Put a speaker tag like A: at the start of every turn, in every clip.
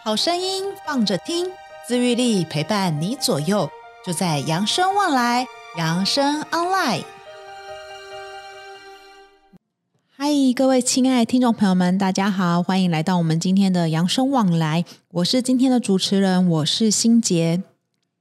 A: 好声音放着听，自愈力陪伴你左右，就在扬生旺来，扬生 online。嗨，各位亲爱的听众朋友们，大家好，欢迎来到我们今天的扬生旺来，我是今天的主持人，我是心洁。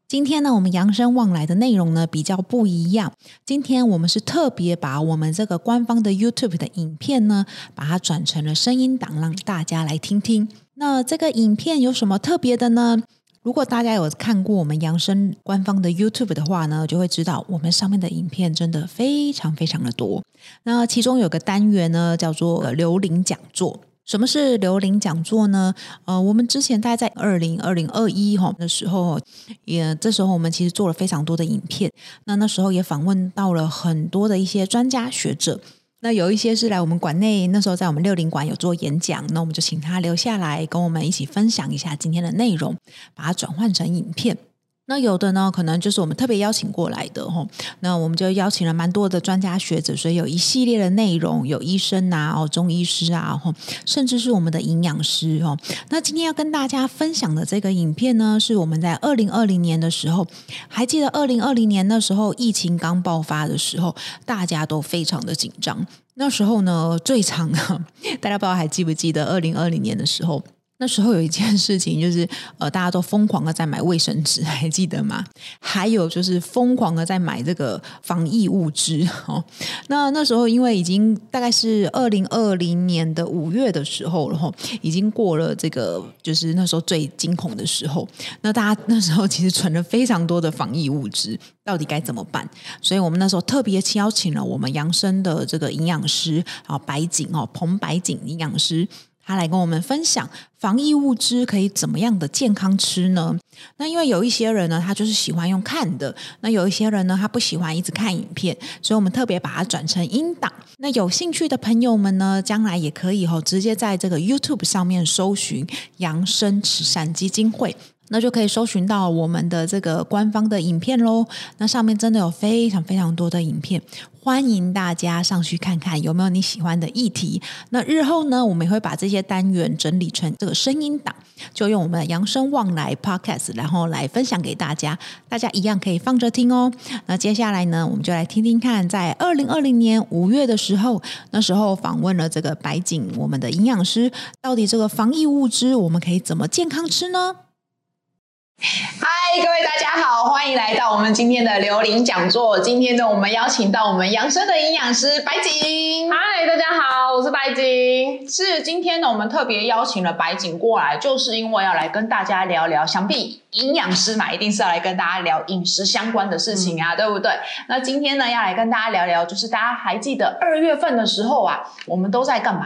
A: 今天呢，我们扬生旺来的内容呢比较不一样。今天我们是特别把我们这个官方的 YouTube 的影片呢，把它转成了声音档，让大家来听听。那这个影片有什么特别的呢？如果大家有看过我们扬生官方的 YouTube 的话呢，就会知道我们上面的影片真的非常非常的多。那其中有个单元呢，叫做刘玲讲座。什么是刘玲讲座呢？呃，我们之前大概在二零二零二一哈的时候，也这时候我们其实做了非常多的影片。那那时候也访问到了很多的一些专家学者。那有一些是来我们馆内，那时候在我们六零馆有做演讲，那我们就请他留下来跟我们一起分享一下今天的内容，把它转换成影片。那有的呢，可能就是我们特别邀请过来的吼，那我们就邀请了蛮多的专家学者，所以有一系列的内容，有医生啊，哦，中医师啊，吼，甚至是我们的营养师哦。那今天要跟大家分享的这个影片呢，是我们在二零二零年的时候，还记得二零二零年那时候疫情刚爆发的时候，大家都非常的紧张。那时候呢，最常 大家不知道还记不记得二零二零年的时候？那时候有一件事情，就是呃，大家都疯狂的在买卫生纸，还记得吗？还有就是疯狂的在买这个防疫物资哦。那那时候因为已经大概是二零二零年的五月的时候了，吼，已经过了这个就是那时候最惊恐的时候。那大家那时候其实存了非常多的防疫物资，到底该怎么办？所以我们那时候特别邀请了我们扬生的这个营养师啊，白景哦，彭白景营养师。他来跟我们分享防疫物资可以怎么样的健康吃呢？那因为有一些人呢，他就是喜欢用看的；那有一些人呢，他不喜欢一直看影片，所以我们特别把它转成音档。那有兴趣的朋友们呢，将来也可以吼，直接在这个 YouTube 上面搜寻“扬生慈善基金会”。那就可以搜寻到我们的这个官方的影片喽。那上面真的有非常非常多的影片，欢迎大家上去看看有没有你喜欢的议题。那日后呢，我们也会把这些单元整理成这个声音档，就用我们的扬生望来 Podcast，然后来分享给大家。大家一样可以放着听哦。那接下来呢，我们就来听听看，在二零二零年五月的时候，那时候访问了这个白景，我们的营养师，到底这个防疫物资我们可以怎么健康吃呢？
B: 嗨，各位大家好，欢迎来到我们今天的刘玲讲座。今天呢，我们邀请到我们养生的营养师白景。
C: 嗨，大家好，我是白景。
B: 是今天呢，我们特别邀请了白景过来，就是因为要来跟大家聊聊。想必营养师嘛，一定是要来跟大家聊饮食相关的事情啊，嗯、对不对？那今天呢，要来跟大家聊聊，就是大家还记得二月份的时候啊，我们都在干嘛？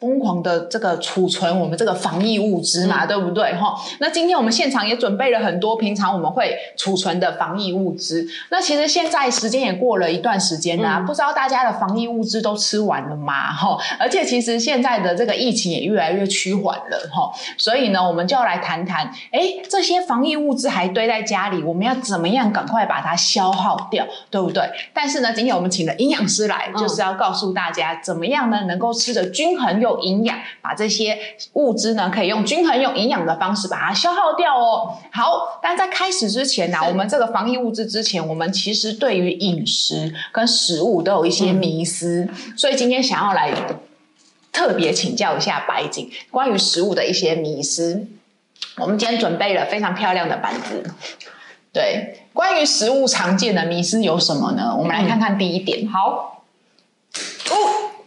B: 疯狂的这个储存我们这个防疫物资嘛，嗯、对不对哈？那今天我们现场也准备了很多平常我们会储存的防疫物资。那其实现在时间也过了一段时间啦、啊，嗯、不知道大家的防疫物资都吃完了吗？哈，而且其实现在的这个疫情也越来越趋缓了哈，所以呢，我们就要来谈谈，哎，这些防疫物资还堆在家里，我们要怎么样赶快把它消耗掉，对不对？但是呢，今天我们请了营养师来，就是要告诉大家怎么样呢，能够吃的均衡又有营养，把这些物质呢，可以用均衡、用营养的方式把它消耗掉哦。好，但在开始之前呢、啊，我们这个防疫物质之前，我们其实对于饮食跟食物都有一些迷思，嗯、所以今天想要来特别请教一下白景关于食物的一些迷思。我们今天准备了非常漂亮的板子，对，关于食物常见的迷思有什么呢？我们来看看第一点。好，哦，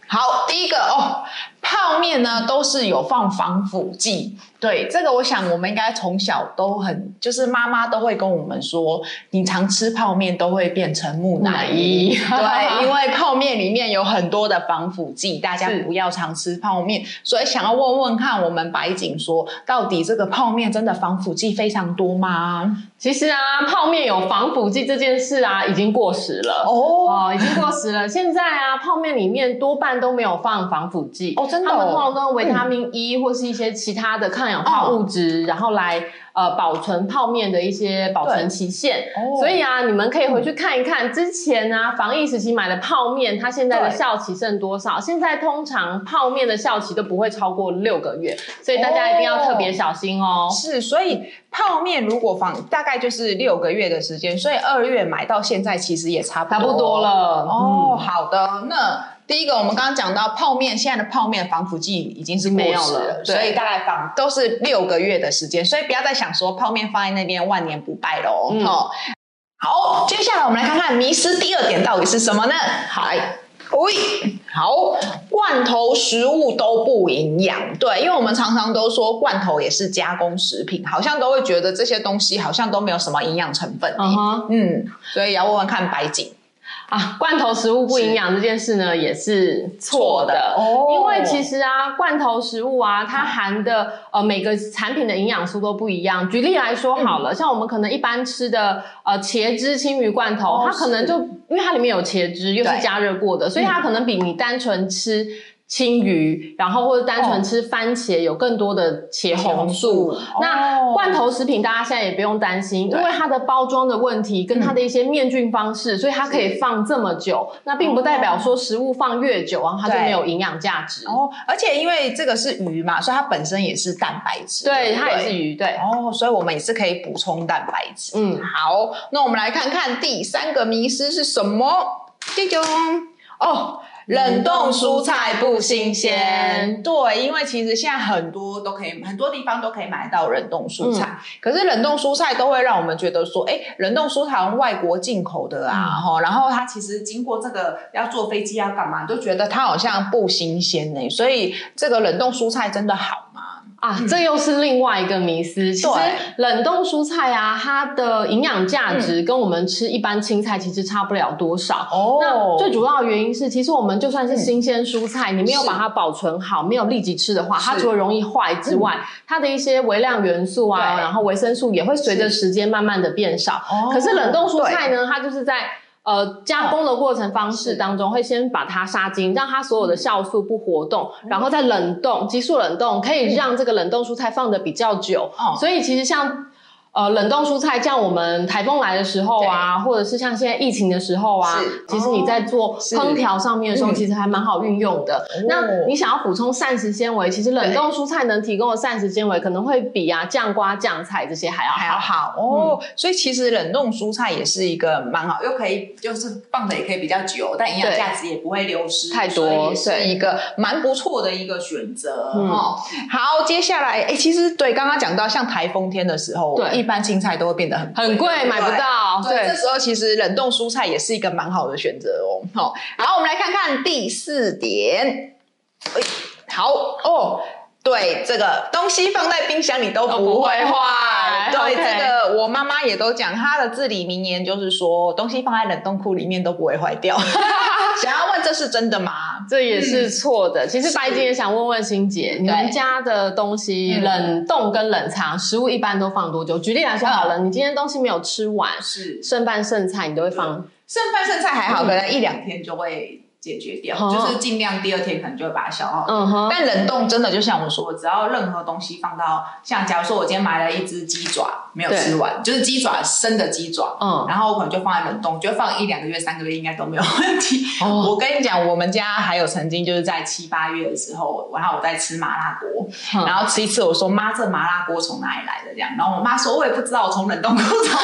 B: 好，第一个哦。泡面呢，都是有放防腐剂。对，这个我想我们应该从小都很，就是妈妈都会跟我们说，你常吃泡面都会变成木乃伊。对，因为泡面里面有很多的防腐剂，大家不要常吃泡面。所以想要问问看，我们白景说，到底这个泡面真的防腐剂非常多吗？
C: 其实啊，泡面有防腐剂这件事啊，已经过时了。哦哦，已经过时了。现在啊，泡面里面多半都没有放防腐剂。哦，真的。他们通常都用维他命 E 或是一些其他的抗氧化物质，然后来呃保存泡面的一些保存期限。所以啊，你们可以回去看一看之前啊防疫时期买的泡面，它现在的效期剩多少？现在通常泡面的效期都不会超过六个月，所以大家一定要特别小心哦。
A: 是，所以泡面如果放大概就是六个月的时间，所以二月买到现在其实也差不多，
C: 差不多了。
A: 哦，好的，那。第一个，我们刚刚讲到泡面，现在的泡面防腐剂已经是没有了，所以大概放都是六个月的时间，所以不要再想说泡面放在那边万年不败喽。嗯、哦，好，接下来我们来看看迷失第二点到底是什么呢？好，喂，好，罐头食物都不营养，对，因为我们常常都说罐头也是加工食品，好像都会觉得这些东西好像都没有什么营养成分。Uh -huh. 嗯，所以要问问看白景。
C: 啊，罐头食物不营养这件事呢，也是错的。哦。因为其实啊，罐头食物啊，它含的呃每个产品的营养素都不一样。举例来说好了，嗯、像我们可能一般吃的呃茄汁青鱼罐头，哦，它可能就因为它里面有茄汁，又是加热过的，所以它可能比你单纯吃。青鱼，然后或者单纯吃番茄，哦，有更多的茄红素，哦。那罐头食品大家现在也不用担心，因为它的包装的问题跟它的一些灭菌方式，嗯，所以它可以放这么久。那并不代表说食物放越久，然后它就没有营养价值。
A: 哦，而且因为这个是鱼嘛，所以它本身也是蛋白
C: 质。对，它也是鱼。对。
A: 哦，所以我们也是可以补充蛋白质。嗯，好，那我们来看看第三个迷思是什么？这种哦。冷冻蔬菜不新鲜，对，因为其实现在很多都可以，很多地方都可以买到冷冻蔬菜。嗯、可是冷冻蔬菜都会让我们觉得说，哎，冷冻蔬菜外国进口的啊，哈、嗯，然后它其实经过这个要坐飞机要干嘛，都觉得它好像不新鲜呢。所以这个冷冻蔬菜真的好吗？
C: 啊，这又是另外一个迷思。其实冷冻蔬菜啊，它的营养价值跟我们吃一般青菜其实差不了多少。哦，那最主要的原因是，其实我们就算是新鲜蔬菜，你没有把它保存好，没有立即吃的话，它除了容易坏之外，它的一些微量元素啊，然后维生素也会随着时间慢慢的变少。可是冷冻蔬菜呢，它就是在。呃，加工的过程方式当中，会先把它杀精，让它所有的酵素不活动，然后再冷冻，急速冷冻，可以让这个冷冻蔬菜放得比较久。所以其实像。呃，冷冻蔬菜，像我们台风来的时候啊，或者是像现在疫情的时候啊，其实你在做烹调上面的时候，其实还蛮好运用的。那你想要补充膳食纤维，其实冷冻蔬菜能提供的膳食纤维，可能会比啊酱瓜、酱菜这些还要好。还要好。
A: 哦、嗯。所以其实冷冻蔬菜也是一个蛮好，又可以就是放的也可以比较久，但营养价值也不会流失
C: 太多，
A: 是一个蛮不错的一个选择哦。好，接下来哎、欸，其实对刚刚讲到像台风天的时候，对。一般青菜都会变得很
C: 很贵，买不到。对，
A: 对，这时候其实冷冻蔬菜也是一个蛮好的选择哦。好，好，我们来看看第四点。好哦，对，这个东西放在冰箱里都不会坏。对，这个我妈妈也都讲，她的至理名言就是说，东西放在冷冻库里面都不会坏掉。想要问这是真的吗？
C: 这也是错的。嗯、其实白金也想问问欣姐，你们家的东西冷冻跟冷藏食物一般都放多久？举例来说好了，你今天东西没有吃完，是剩饭剩菜，你都会放？
A: 剩饭剩菜还好，可能一两天就会。解决掉，就是尽量第二天可能就会把它消耗。嗯哼。但冷冻真的就像我说，只要任何东西放到，像假如说我今天买了一只鸡爪没有吃完，就是鸡爪生的鸡爪，嗯，然后我可能就放在冷冻，就放一两个月、三个月应该都没有问题。哦。我跟你讲，我们家还有曾经就是在七八月的时候，然后我在吃麻辣锅，嗯，然后吃一次，我说妈，这麻辣锅从哪里来的？这样，然后我妈说，我也不知道，我从冷冻库找。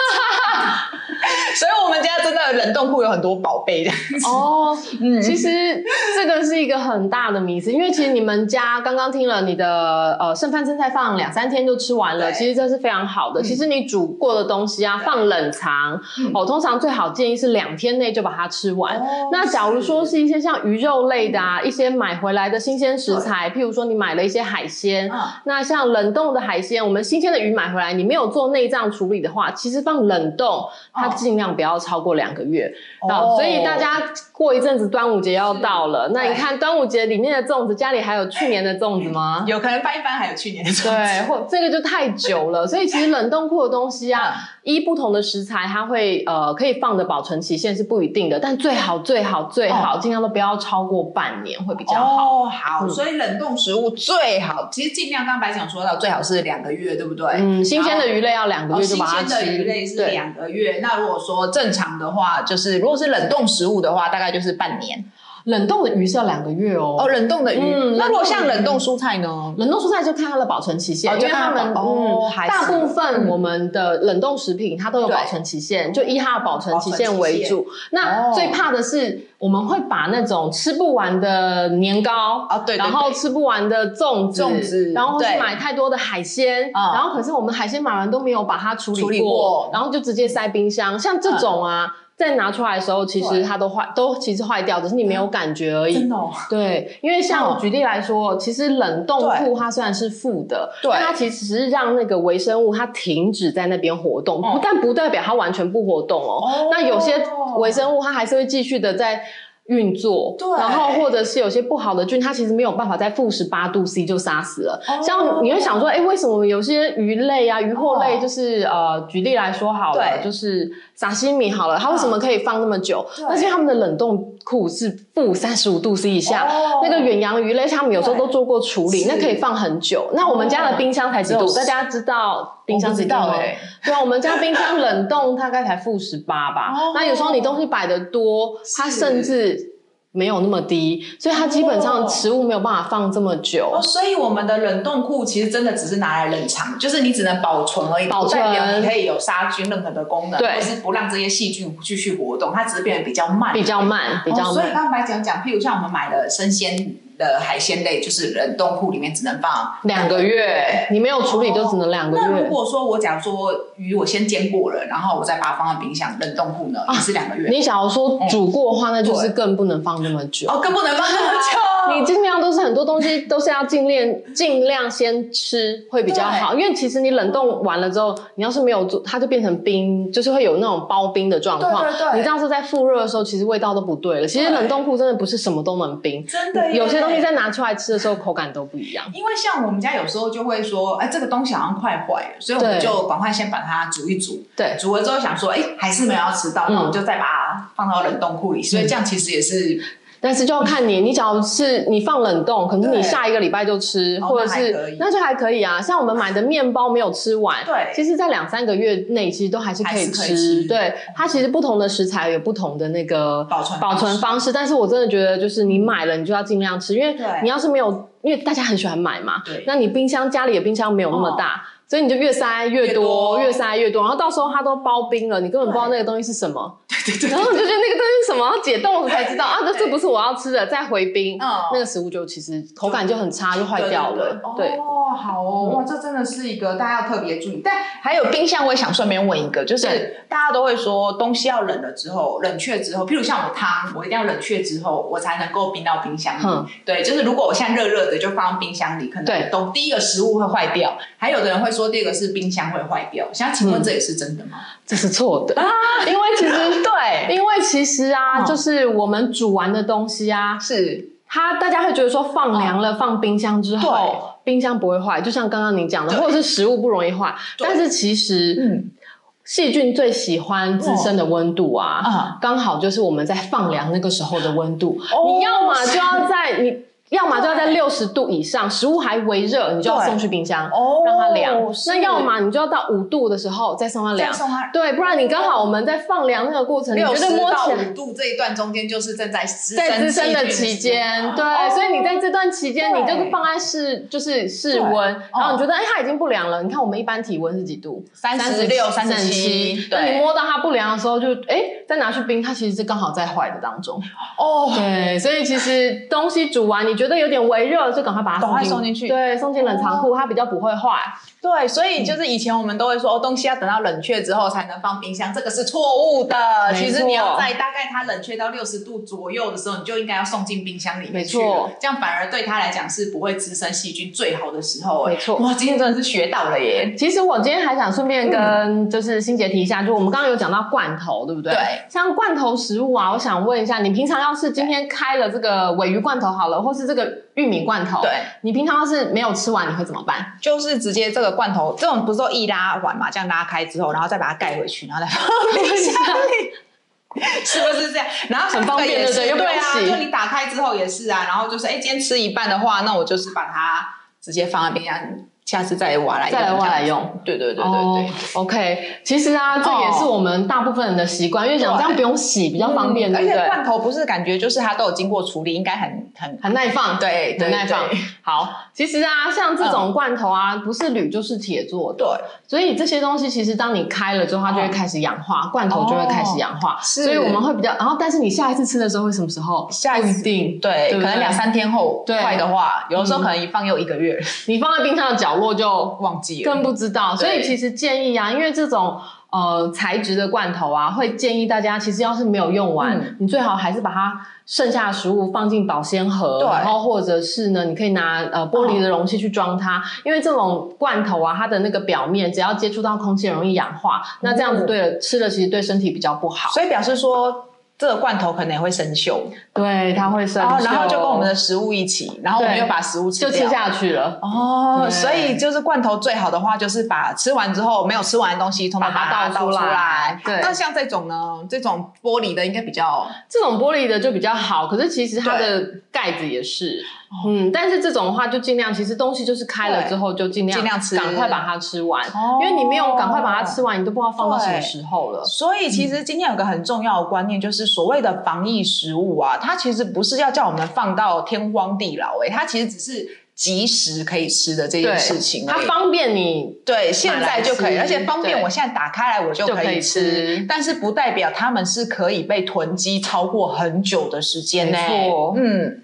A: 所以，我们家真的冷冻库有很多宝贝这样子。哦，
C: 嗯，其实这个是一个很大的迷思，因为其实你们家刚刚听了你的呃剩饭剩菜放两三天就吃完了，其实这是非常好的。其实你煮过的东西啊，放冷藏哦，通常最好建议是两天内就把它吃完。哦，那假如说是一些像鱼肉类的啊，一些买回来的新鲜食材，譬如说你买了一些海鲜，那像冷冻的海鲜，我们新鲜的鱼买回来，你没有做内脏处理的话，其实放冷冻它。尽量不要超过两个月。哦，所以大家过一阵子端午节要到了，那你看端午节里面的粽子，家里还有去年的粽子吗？
A: 有可能翻一翻还有去年的粽子。
C: 对，或这个就太久了，所以其实冷冻库的东西啊，依不同的食材，它会呃可以放的保存期限是不一定的，但最好最好最好尽量都不要超过半年会比较好。
A: 哦，好，所以冷冻食物最好，其实尽量刚刚白讲说到，最好是两个月，对不对？
C: 嗯，新鲜的鱼类要两个月就把它吃。
A: 新鲜的鱼类是两个月，那如果说正常的话，就是如果是冷冻食物的话，大概就是半年。
C: 冷冻的鱼是要两个月哦。
A: 哦，冷冻的鱼。嗯，那如果像冷冻蔬菜呢？
C: 冷冻蔬菜就看它的保存期限，因为他们嗯，大部分我们的冷冻食品它都有保存期限，就以它的保存期限为主。那最怕的是我们会把那种吃不完的年糕啊，对，然后吃不完的粽子，粽子，然后是买太多的海鲜，然后可是我们海鲜买完都没有把它处理过，然后就直接塞冰箱，像这种啊。再拿出来的时候，其实它都坏，都其实坏掉，只是你没有感觉而已。真的哦？对，因为像我举例来说，其实冷冻库它虽然是负的，对，但它其实是让那个微生物它停止在那边活动，但不代表它完全不活动哦。那有些微生物它还是会继续的在。运作，对，然后或者是有些不好的菌，它其实没有办法在负十八度 C 就杀死了。Oh. 像你会想说，哎，为什么有些鱼类啊、鱼货类，就是、oh. 呃，举例来说好了，就是沙西米好了，它为什么可以放那么久？那是因为他们的冷冻库是负三十五度 C 以下。Oh. 那个远洋鱼类，他们有时候都做过处理，那可以放很久。那我们家的冰箱才几度？大家知道冰箱几度吗？对啊，我们家冰箱冷冻大概才负十八吧。Oh. 那有时候你东西摆的多，它甚至没有那么低，所以它基本上食物没有办法放这么久。
A: 哦，所以我们的冷冻库其实真的只是拿来冷藏，就是你只能保存而已，保存表你可以有杀菌任何的功能，对，或是不让这些细菌继续活动，它只是变得比较慢，
C: 比较慢，比较慢。哦，
A: 所以刚才讲讲，譬如像我们买的生鲜。的海鲜类就是冷冻库里面只能放
C: 两个月，你没有处理就只能两个月。
A: 那如果说我假如说鱼我先煎过了，然后我再把它放在冰箱冷冻库呢，也是两个月。
C: 你想要说煮过的话，那就是更不能放那么久。
A: 哦，更不能放那么久。
C: 你尽量都是很多东西都是要尽量尽量先吃会比较好，因为其实你冷冻完了之后，你要是没有做，它就变成冰，就是会有那种包冰的状况。对对对。你这样是在复热的时候，其实味道都不对了。其实冷冻库真的不是什么都能冰，真的有些东西。你再拿出来吃的时候，口感都不一样。
A: 因为像我们家有时候就会说，哎，这个东西好像快坏了，所以我们就赶快先把它煮一煮。对，煮了之后想说，哎，还是没有要吃到，那我们就再把它放到冷冻库里。所以这样其实也是。
C: 但是就要看你，你只要是你放冷冻，可能你下一个礼拜就吃，或者是那就还可以啊。像我们买的面包没有吃完，对，其实在两三个月内其实都还是可以吃。对，它其实不同的食材有不同的那个保存保存方式，但是我真的觉得就是你买了你就要尽量吃，因为你要是没有，因为大家很喜欢买嘛，对，那你冰箱家里的冰箱没有那么大。所以你就越塞越多，越塞越多，然后到时候它都包冰了，你根本不知道那个东西是什么。对对对。然后你就觉得那个东西是什么，解冻了才知道啊，这这不是我要吃的，再回冰，嗯那个食物就其实口感就很差，就坏掉了。对。
A: 哦，好哦，哇，这真的是一个大家要特别注意。但还有冰箱，我也想顺便问一个，就是大家都会说东西要冷了之后，冷却之后，譬如像我汤，我一定要冷却之后，我才能够冰到冰箱里。对，就是如果我现在热热的就放到冰箱里，可能都第一个食物会坏掉。还有的人会说。说第二个是冰箱会坏掉，想请问这也是真的吗？嗯、
C: 这是错的啊，因为其实 对，因为其实啊，哦、就是我们煮完的东西啊，是。它大家会觉得说放凉了，哦、放冰箱之后，冰箱不会坏，就像刚刚你讲的，或者是食物不容易坏，但是其实嗯，细菌最喜欢自身的温度啊，哦、刚好就是我们在放凉那个时候的温度，哦、你要嘛就要在你。要么就要在六十度以上，食物还微热，你就要送去冰箱，让它凉。那要么你就要到五度的时候再送它凉。对，不然你刚好我们在放凉那个过程，
A: 六十到五度这一段中间就是正在滋
C: 生的期间。对，所以你在这段期间，你就是放在室，就是室温，然后你觉得哎它已经不凉了。你看我们一般体温是几度？
A: 三十六、三十七。
C: 那你摸到它不凉的时候，就哎再拿去冰，它其实是刚好在坏的当中。哦，对，所以其实东西煮完你。觉得有点微热，就赶快把它赶快
A: 送进去，
C: 对，送进冷藏库，它比较不会坏。
A: 对，所以就是以前我们都会说，东西要等到冷却之后才能放冰箱，这个是错误的。其实你要在大概它冷却到六十度左右的时候，你就应该要送进冰箱里面去了。这样反而对它来讲是不会滋生细菌最好的时候。
C: 没错，
A: 哇，今天真的是学到了耶！
C: 其实我今天还想顺便跟就是欣洁提一下，就我们刚刚有讲到罐头，对不对？
A: 对。
C: 像罐头食物啊，我想问一下，你平常要是今天开了这个尾鱼罐头好了，或是这个玉米罐头，
A: 对，
C: 你平常要是没有吃完，你会怎么办？
A: 就是直接这个罐头这种。不是说一拉完嘛，这样拉开之后，然后再把它盖回去，然后再放冰箱 里，是不是这样？然后
C: 很方便，对对，
A: 对啊，就你打开之后也是啊，然后就是哎，今天吃一半的话，那我就是把它直接放在冰箱里。下次再挖来，
C: 再来挖来用。
A: 对对对对对。
C: Oh, OK，其实啊，这也是我们大部分人的习惯，因为讲这样不用洗，比较方便，对对？
A: 而且罐头不是感觉就是它都有经过处理，应该很很
C: 很耐放，
A: 对，
C: 很耐放。好，其实啊，像这种罐头啊，不是铝就是铁做的，对。所以这些东西其实当你开了之后，它就会开始氧化，罐头就会开始氧化。是。所以我们会比较，然后但是你下一次吃的时候会什么时候？
A: 下一次。对，可能两三天后。对。坏的话，有的时候可能一放又一个月。
C: 你放在冰箱的角落就忘记了。更不知道，所以其实建议啊，因为这种呃材质的罐头啊，会建议大家，其实要是没有用完，嗯、你最好还是把它剩下的食物放进保鲜盒，然后或者是呢，你可以拿呃玻璃的容器去装它，哦、因为这种罐头啊，它的那个表面只要接触到空气，容易氧化，嗯、那这样子对了吃了其实对身体比较不好，
A: 所以表示说。这个罐头可能也会生锈，
C: 对，它会生锈，
A: 然后就跟我们的食物一起，然后我们又把食物吃掉，
C: 就吃下去了。
A: 哦，所以就是罐头最好的话，就是把吃完之后没有吃完的东西，把它倒出来。对，那像这种呢，这种玻璃的应该比较，
C: 这种玻璃的就比较好。可是其实它的盖子也是，嗯，但是这种的话就尽量，其实东西就是开了之后就尽量尽量吃，赶快把它吃完，因为你没有赶快把它吃完，你都不知道放到什么时候了。
A: 所以其实今天有个很重要的观念就是。所谓的防疫食物啊，它其实不是要叫我们放到天荒地老，欸，哎，它其实只是即时可以吃的这件事情，
C: 它方便你
A: 对现在就可以，而且方便我现在打开来我就可以吃，但是不代表它们是可以被囤积超过很久的时间呢，嗯。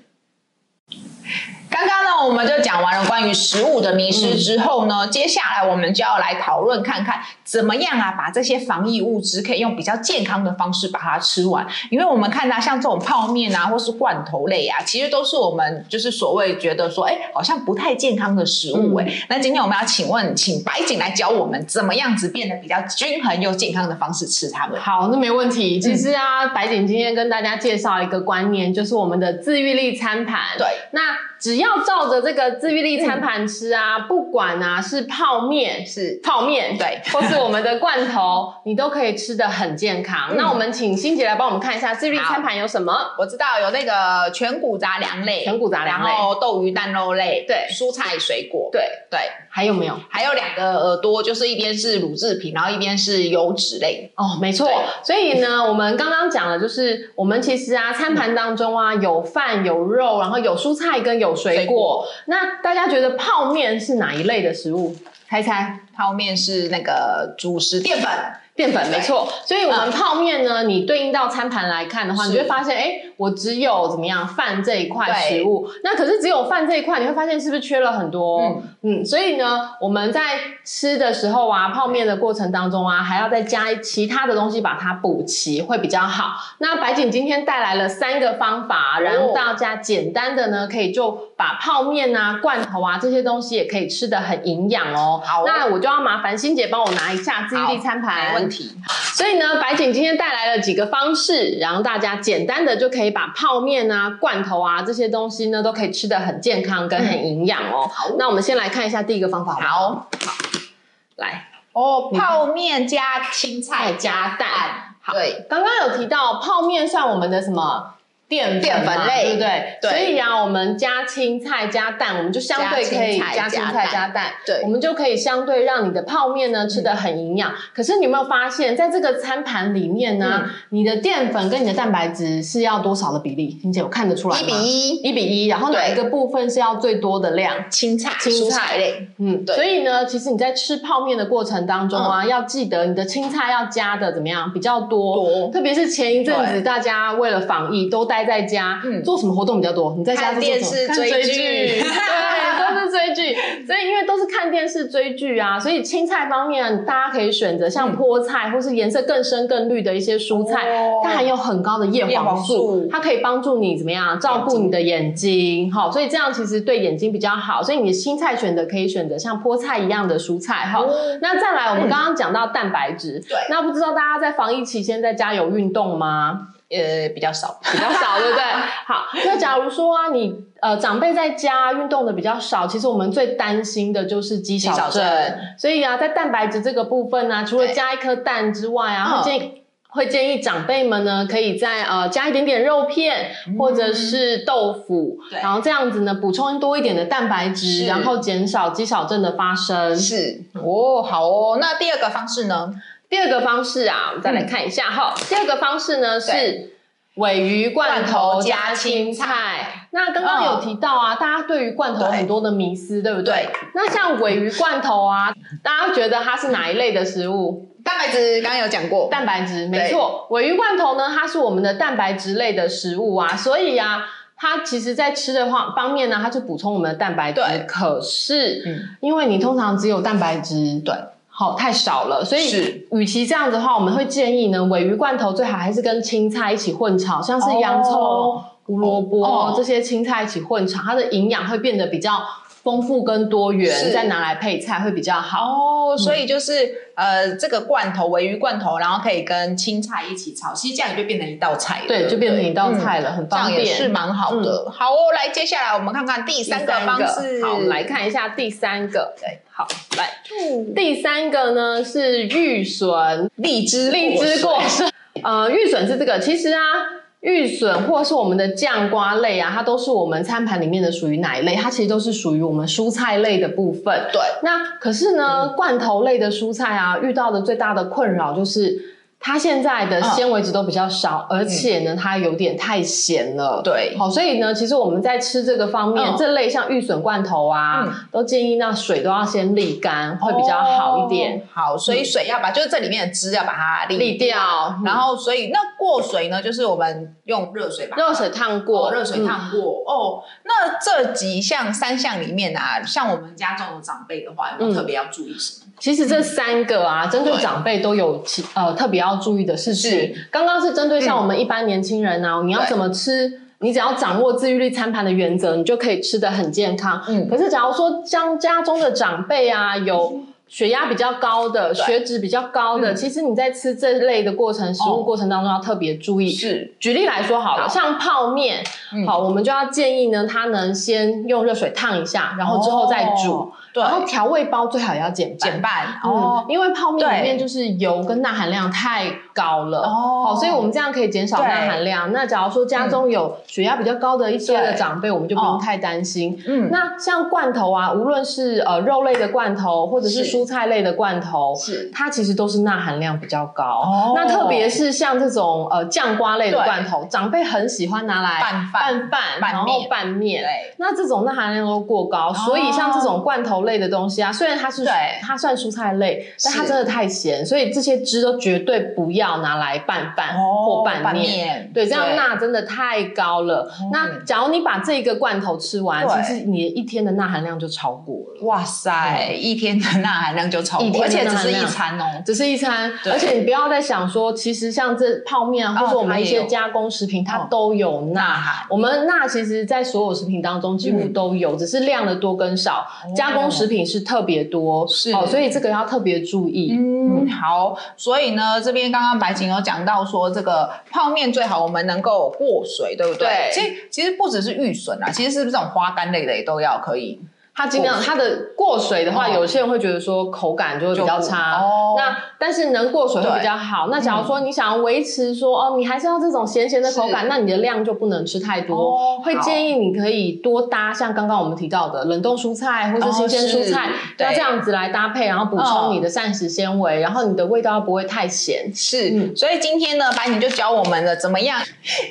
A: 刚刚呢，我们就讲完了关于食物的迷失之后呢，嗯、接下来我们就要来讨论看看怎么样啊，把这些防疫物质可以用比较健康的方式把它吃完。因为我们看到像这种泡面啊，或是罐头类啊，其实都是我们就是所谓觉得说，哎，好像不太健康的食物哎。嗯、那今天我们要请问，请白景来教我们怎么样子变得比较均衡又健康的方式吃它们。
C: 好，那没问题。其实啊，嗯、白景今天跟大家介绍一个观念，就是我们的自愈力餐盘。
A: 对，
C: 那。只要照着这个自愈力餐盘吃啊，嗯、不管啊是泡面是泡面对，或是我们的罐头，你都可以吃的很健康。嗯、那我们请欣姐来帮我们看一下自愈力餐盘有什么？
A: 我知道有那个全谷杂粮类，
C: 全谷杂粮类，
A: 然后豆鱼蛋肉类，对，蔬菜水果，
C: 对对。对还有没有？
A: 还有两个耳朵，就是一边是乳制品，然后一边是油脂类。
C: 哦，没错。所以呢，我们刚刚讲的就是我们其实啊，餐盘当中啊，有饭有肉，然后有蔬菜跟有水果。水果。那大家觉得泡面是哪一类的食物？猜猜，
A: 泡面是那个主食淀粉。
C: 淀粉没错，所以我们泡面呢，你对应到餐盘来看的话，你就会发现，哎，我只有怎么样饭这一块食物，那可是只有饭这一块，你会发现是不是缺了很多？嗯，所以呢，我们在吃的时候啊，泡面的过程当中啊，还要再加其他的东西把它补齐，会比较好。那白景今天带来了三个方法，让大家简单的呢，可以就把泡面啊、罐头啊这些东西也可以吃的很营养哦。好，那我就要麻烦欣姐帮我拿一下自愈力餐盘。没问题所以呢，白景今天带来了几个方式，然后大家简单的就可以把泡面啊、罐头啊这些东西呢，都可以吃的很健康跟很营养哦。好，那我们先来看一下第一个方法好。好，好，来
A: 哦，泡面加青菜加蛋。好，对，
C: 刚刚有提到泡面算我们的什么？淀粉类，对不对？对。所以啊，我们加青菜加蛋，我们就相对可以加青菜加蛋，对，我们就可以相对让你的泡面呢吃的很营养。可是你有没有发现，在这个餐盘里面呢，你的淀粉跟你的蛋白质是要多少的比例？欣洁，我看得出来吗？
A: 一比一，
C: 一比一。然后哪一个部分是要最多的量？
A: 青菜，青菜类。
C: 嗯，对。所以呢，其实你在吃泡面的过程当中啊，要记得你的青菜要加的怎么样比较多？多。特别是前一阵子大家为了防疫都带待在家，嗯，做什么活动比较多？你在家看电视、追剧，对，都是追剧。所以因为都是看电视追剧啊，所以青菜方面大家可以选择像菠菜，或是颜色更深更绿的一些蔬菜，它含有很高的叶黄素，它可以帮助你怎么样照顾你的眼睛，好，所以这样其实对眼睛比较好。所以你的青菜选择可以选择像菠菜一样的蔬菜，好。那再来，我们刚刚讲到蛋白质，对，那不知道大家在防疫期间在家有运动吗？
A: 呃，比较少，
C: 比较少，对不对？好，那假如说啊，你呃长辈在家运动的比较少，其实我们最担心的就是肌少症。所以啊，在蛋白质这个部分呢、啊，除了加一颗蛋之外啊，会建议会建议长辈们呢，可以在呃加一点点肉片或者是豆腐，嗯、然后这样子呢，补充多一点的蛋白质，然后减少肌少症的发生。
A: 是哦，好哦。那第二个方式呢？
C: 第二个方式啊，我们再来看一下哈。嗯、第二个方式呢是鮪鱼罐头加青菜。那刚刚有提到啊，大家对于罐头很多的迷思，对，对不对？对，那像鮪鱼罐头啊，大家觉得它是哪一类的食物？
A: 蛋白质刚刚有讲过，
C: 蛋白质没错。鮪鱼罐头呢，它是我们的蛋白质类的食物啊，所以啊，它其实在吃的话方面呢，它就补充我们的蛋白质。对，可是，嗯，因为你通常只有蛋白质，对。好，太少了，所以与其这样子的话，我们会建议呢，尾鱼罐头最好还是跟青菜一起混炒，像是洋葱、哦、胡萝卜、哦、这些青菜一起混炒，它的营养会变得比较丰富跟多元，再拿来配菜会比较好。
A: 哦，所以就是、嗯、呃，这个罐头尾鱼罐头，然后可以跟青菜一起炒，其实这样也就变成一道菜了。
C: 对，就变成一道菜了，嗯、很方便，
A: 也是蛮好的。嗯、好哦，来，接下来我们看看第三个方式。
C: 好，来看一下第三个。对。好，来，第三个呢是玉笋、
A: 荔枝、
C: 荔枝过水。呃，玉笋是这个，其实啊，玉笋或是我们的酱瓜类啊，它都是我们餐盘里面的属于哪一类？它其实都是属于我们蔬菜类的部分。
A: 对，
C: 那可是呢，罐头类的蔬菜啊，遇到的最大的困扰就是。它现在的纤维质都比较少，嗯、而且呢，它有点太咸了。
A: 对，
C: 好，所以呢，其实我们在吃这个方面，嗯、这类像玉笋罐头啊，嗯、都建议那水都要先沥干，会比较好一点。
A: 哦、好，所以水要把、嗯、就是这里面的汁要把它沥掉，
C: 掉
A: 然后所以那过水呢，就是我们用热水把
C: 热水烫过，
A: 热水烫过。嗯、哦，那这几项三项里面啊，像我们家中的长辈的话，有没有特别要注意什么？嗯
C: 其实这三个啊，针对长辈都有其呃特别要注意的事情。刚刚是针对像我们一般年轻人啊，你要怎么吃，你只要掌握自愈力餐盘的原则，你就可以吃得很健康。嗯，可是假如说像家中的长辈啊有血压比较高的、血脂比较高的，其实你在吃这类的过程、食物过程当中要特别注意。是，举例来说好了，像泡面，好，我们就要建议呢，它能先用热水烫一下，然后之后再煮。然后调味包最好也要减半，减半哦，因为泡面里面就是油跟钠含量太高了哦，好，所以我们这样可以减少钠含量。那假如说家中有血压比较高的一些的长辈，我们就不用太担心。嗯，那像罐头啊，无论是呃肉类的罐头或者是蔬菜类的罐头，是它其实都是钠含量比较高。哦，那特别是像这种呃酱瓜类的罐头，长辈很喜欢拿来拌饭、拌饭，然后拌面。那这种钠含量都过高，所以像这种罐头类的东西啊，虽然它是对它算蔬菜类，但它真的太咸，所以这些汁都绝对不要拿来拌饭或拌面。对，这样钠真的太高了。那假如你把这个罐头吃完，其实你一天的钠含量就超过了。
A: 哇塞，一天的钠含量就超过，而且只是一餐哦，
C: 只是一餐。而且你不要再想说，其实像这泡面啊或者我们一些加工食品，它都有钠含。我们钠其实在所有食品当中几乎都有，只是量的多跟少。加工食品是。特别多，是哦，所以这个要特别注意。
A: 嗯，好，所以呢，这边刚刚白景有讲到说，这个泡面最好我们能够过水，对不对？对。其实其实不只是玉笋啊，其实是不是这种花干类的也都要可以。
C: 它尽量它的过水的话，有些人会觉得说口感就会比较差。哦。那但是能过水会比较好。那假如说你想要维持说哦，你还是要这种咸咸的口感，那你的量就不能吃太多。会建议你可以多搭像刚刚我们提到的冷冻蔬菜或是新鲜蔬菜，要这样子来搭配，然后补充你的膳食纤维，然后你的味道不会太咸。
A: 是。所以今天呢，白你就教我们了怎么样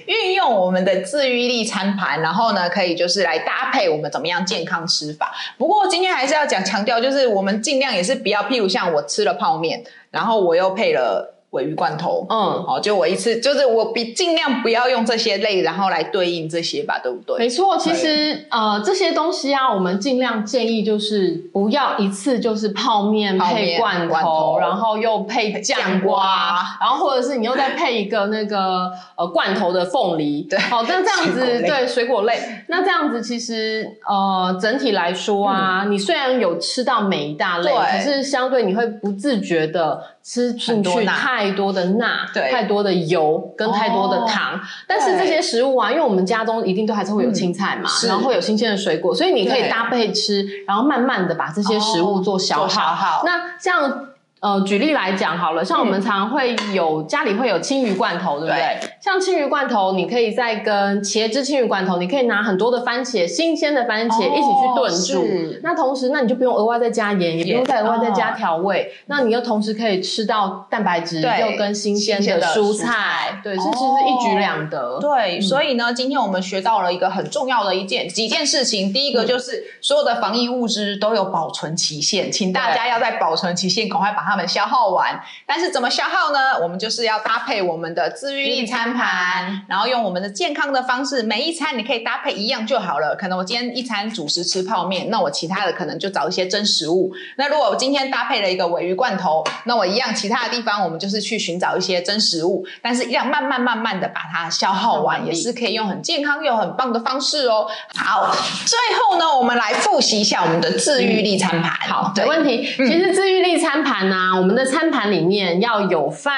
A: 运用我们的自愈力餐盘，然后呢，可以就是来搭配我们怎么样健康吃法。不过今天还是要讲强调，就是我们尽量也是不要，譬如像我吃了泡面，然后我又配了鮪鱼罐头，嗯，好，就我一次，就是我比尽量不要用这些类，然后来对应这些吧，对不对？
C: 没错，其实呃这些东西啊，我们尽量建议就是不要一次就是泡面配罐头，罐头。然后又配酱瓜，然后或者是你又再配一个那个呃罐头的凤梨，对，好，那这样子对水果类，那这样子其实呃整体来说啊，嗯、你虽然有吃到每一大类，可是相对你会不自觉的吃进去太。太多的钠，对，太多的油跟太多的糖，哦、但是这些食物啊，因为我们家中一定都还是会有青菜嘛，嗯、然后会有新鲜的水果，所以你可以搭配吃，然后慢慢的把这些食物做消耗。哦、做消耗。那像。呃，举例来讲好了，像我们常常会有、嗯、家里会有青鱼罐头，对不对？对，像青鱼罐头，你可以再跟茄汁青鱼罐头，你可以拿很多的番茄，新鲜的番茄一起去炖煮。哦、那同时，那你就不用额外再加盐，也不用再额外再加调味。哦、那你又同时可以吃到蛋白质，又跟新鲜的蔬菜，蔬菜对，这其实是一举两得。
A: 对，嗯、所以呢，今天我们学到了一个很重要的一件几件事情。第一个就是所有的防疫物资都有保存期限，请大家要在保存期限赶快把它。们消耗完，但是怎么消耗呢？我们就是要搭配我们的自愈力餐盘，然后用我们的健康的方式，每一餐你可以搭配一样就好了。可能我今天一餐主食吃泡面，那我其他的可能就找一些真食物。那如果我今天搭配了一个尾鱼罐头，那我一样其他的地方我们就是去寻找一些真食物，但是要慢慢慢慢的把它消耗完，也是可以用很健康又很棒的方式哦。好，最后呢，我们来复习一下我们的自愈力餐盘。
C: 好，没问题。其实自愈力餐盘呢、啊。我们的餐盘里面要有饭、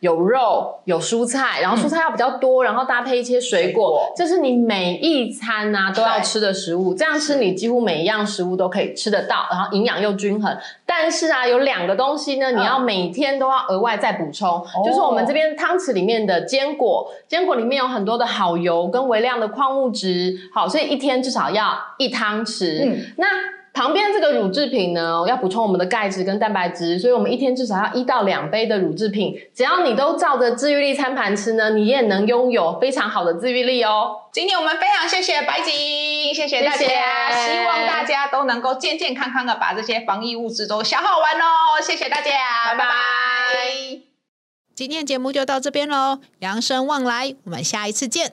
C: 有肉、有蔬菜，然后蔬菜要比较多，嗯、然后搭配一些水果，这是你每一餐啊都要吃的食物。对这样吃，你几乎每一样食物都可以吃得到，然后营养又均衡。但是啊，有两个东西呢，你要每天都要额外再补充，嗯、就是我们这边汤匙里面的坚果，坚果里面有很多的好油跟微量的矿物质，好，所以一天至少要一汤匙。嗯，那。旁边这个乳制品呢，要补充我们的钙质跟蛋白质，所以我们一天至少要一到两杯的乳制品。只要你都照着自愈力餐盘吃呢，你也能拥有非常好的自愈力哦。
A: 今天我们非常谢谢白景，谢谢大家，谢谢，希望大家都能够健健康康的把这些防疫物资都消耗完哦。谢谢大家，拜拜。今天节目就到这边喽，养生旺来，我们下一次见。